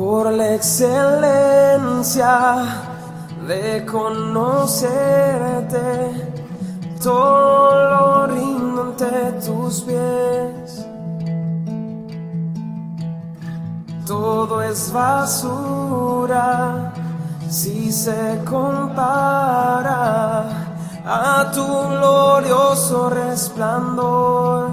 por la excelencia de conocerte, todo lo ante tus pies. Todo es basura si se compara a tu glorioso resplandor.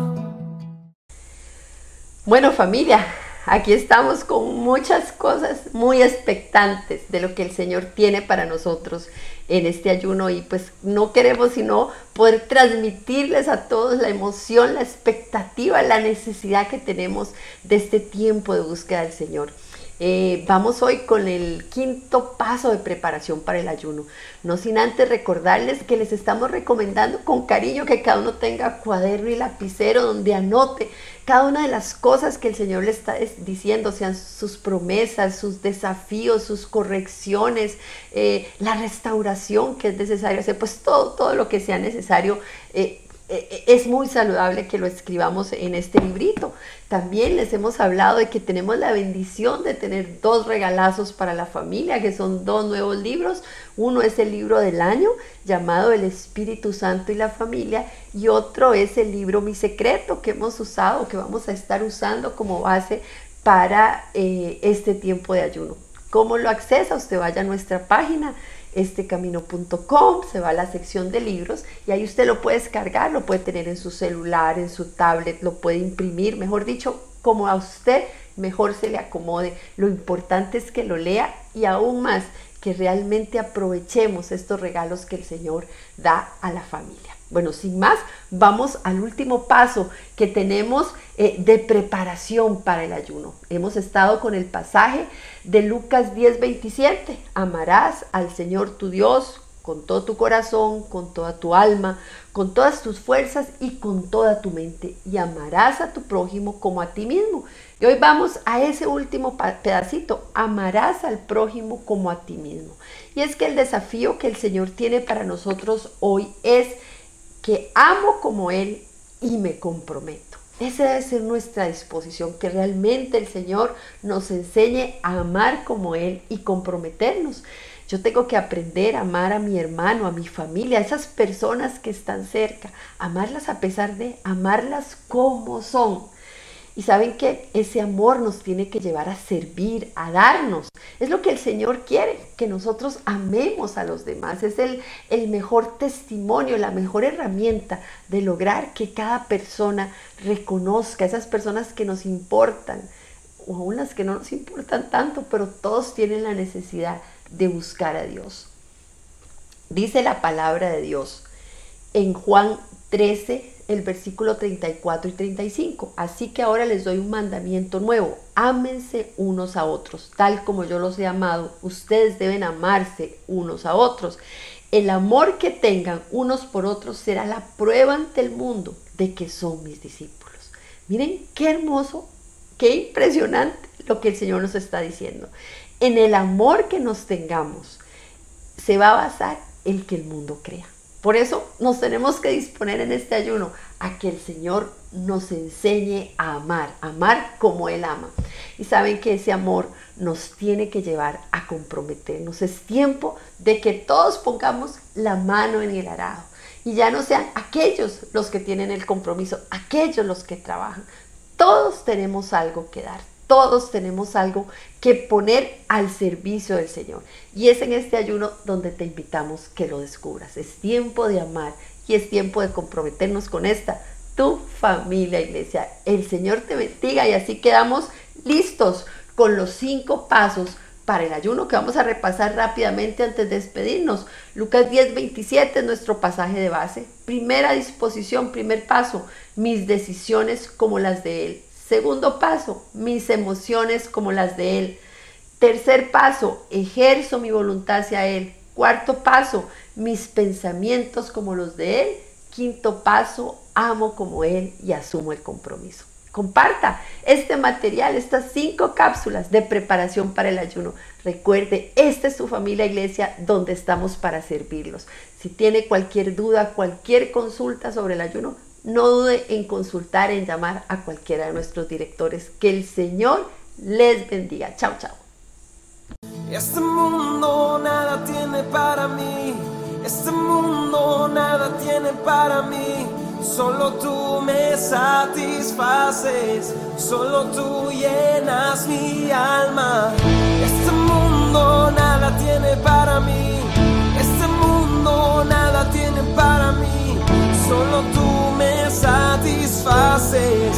Bueno familia, Aquí estamos con muchas cosas muy expectantes de lo que el Señor tiene para nosotros en este ayuno y pues no queremos sino poder transmitirles a todos la emoción, la expectativa, la necesidad que tenemos de este tiempo de búsqueda del Señor. Eh, vamos hoy con el quinto paso de preparación para el ayuno. No sin antes recordarles que les estamos recomendando con cariño que cada uno tenga cuaderno y lapicero donde anote cada una de las cosas que el Señor le está diciendo, sean sus promesas, sus desafíos, sus correcciones, eh, la restauración que es necesario hacer, pues todo, todo lo que sea necesario. Eh, es muy saludable que lo escribamos en este librito. También les hemos hablado de que tenemos la bendición de tener dos regalazos para la familia, que son dos nuevos libros. Uno es el libro del año llamado El Espíritu Santo y la familia y otro es el libro Mi Secreto que hemos usado, que vamos a estar usando como base para eh, este tiempo de ayuno. ¿Cómo lo accesa? Usted vaya a nuestra página estecamino.com, se va a la sección de libros y ahí usted lo puede descargar, lo puede tener en su celular, en su tablet, lo puede imprimir, mejor dicho, como a usted mejor se le acomode. Lo importante es que lo lea y aún más que realmente aprovechemos estos regalos que el Señor da a la familia. Bueno, sin más, vamos al último paso que tenemos eh, de preparación para el ayuno. Hemos estado con el pasaje de Lucas 10:27. Amarás al Señor tu Dios con todo tu corazón, con toda tu alma, con todas tus fuerzas y con toda tu mente. Y amarás a tu prójimo como a ti mismo. Y hoy vamos a ese último pedacito. Amarás al prójimo como a ti mismo. Y es que el desafío que el Señor tiene para nosotros hoy es que amo como Él y me comprometo. Esa debe ser nuestra disposición, que realmente el Señor nos enseñe a amar como Él y comprometernos. Yo tengo que aprender a amar a mi hermano, a mi familia, a esas personas que están cerca, amarlas a pesar de amarlas como son. Y saben que ese amor nos tiene que llevar a servir, a darnos. Es lo que el Señor quiere, que nosotros amemos a los demás. Es el, el mejor testimonio, la mejor herramienta de lograr que cada persona reconozca esas personas que nos importan, o aún las que no nos importan tanto, pero todos tienen la necesidad de buscar a Dios. Dice la palabra de Dios en Juan 13, el versículo 34 y 35. Así que ahora les doy un mandamiento nuevo. Ámense unos a otros, tal como yo los he amado. Ustedes deben amarse unos a otros. El amor que tengan unos por otros será la prueba ante el mundo de que son mis discípulos. Miren qué hermoso, qué impresionante lo que el Señor nos está diciendo. En el amor que nos tengamos se va a basar el que el mundo crea. Por eso nos tenemos que disponer en este ayuno a que el Señor nos enseñe a amar, amar como Él ama. Y saben que ese amor nos tiene que llevar a comprometernos. Es tiempo de que todos pongamos la mano en el arado y ya no sean aquellos los que tienen el compromiso, aquellos los que trabajan. Todos tenemos algo que dar, todos tenemos algo que poner al servicio del Señor. Y es en este ayuno donde te invitamos que lo descubras. Es tiempo de amar y es tiempo de comprometernos con esta, tu familia iglesia. El Señor te bendiga y así quedamos listos con los cinco pasos para el ayuno que vamos a repasar rápidamente antes de despedirnos. Lucas 10, 27 es nuestro pasaje de base. Primera disposición, primer paso, mis decisiones como las de Él. Segundo paso, mis emociones como las de Él. Tercer paso, ejerzo mi voluntad hacia Él. Cuarto paso, mis pensamientos como los de Él. Quinto paso, amo como Él y asumo el compromiso. Comparta este material, estas cinco cápsulas de preparación para el ayuno. Recuerde, esta es su familia iglesia donde estamos para servirlos. Si tiene cualquier duda, cualquier consulta sobre el ayuno, no dude en consultar, en llamar a cualquiera de nuestros directores. Que el Señor les bendiga. Chao, chao. Este mundo nada tiene para mí. Este mundo nada tiene para mí. Solo tú me satisfaces. Solo tú llenas mi alma. Nada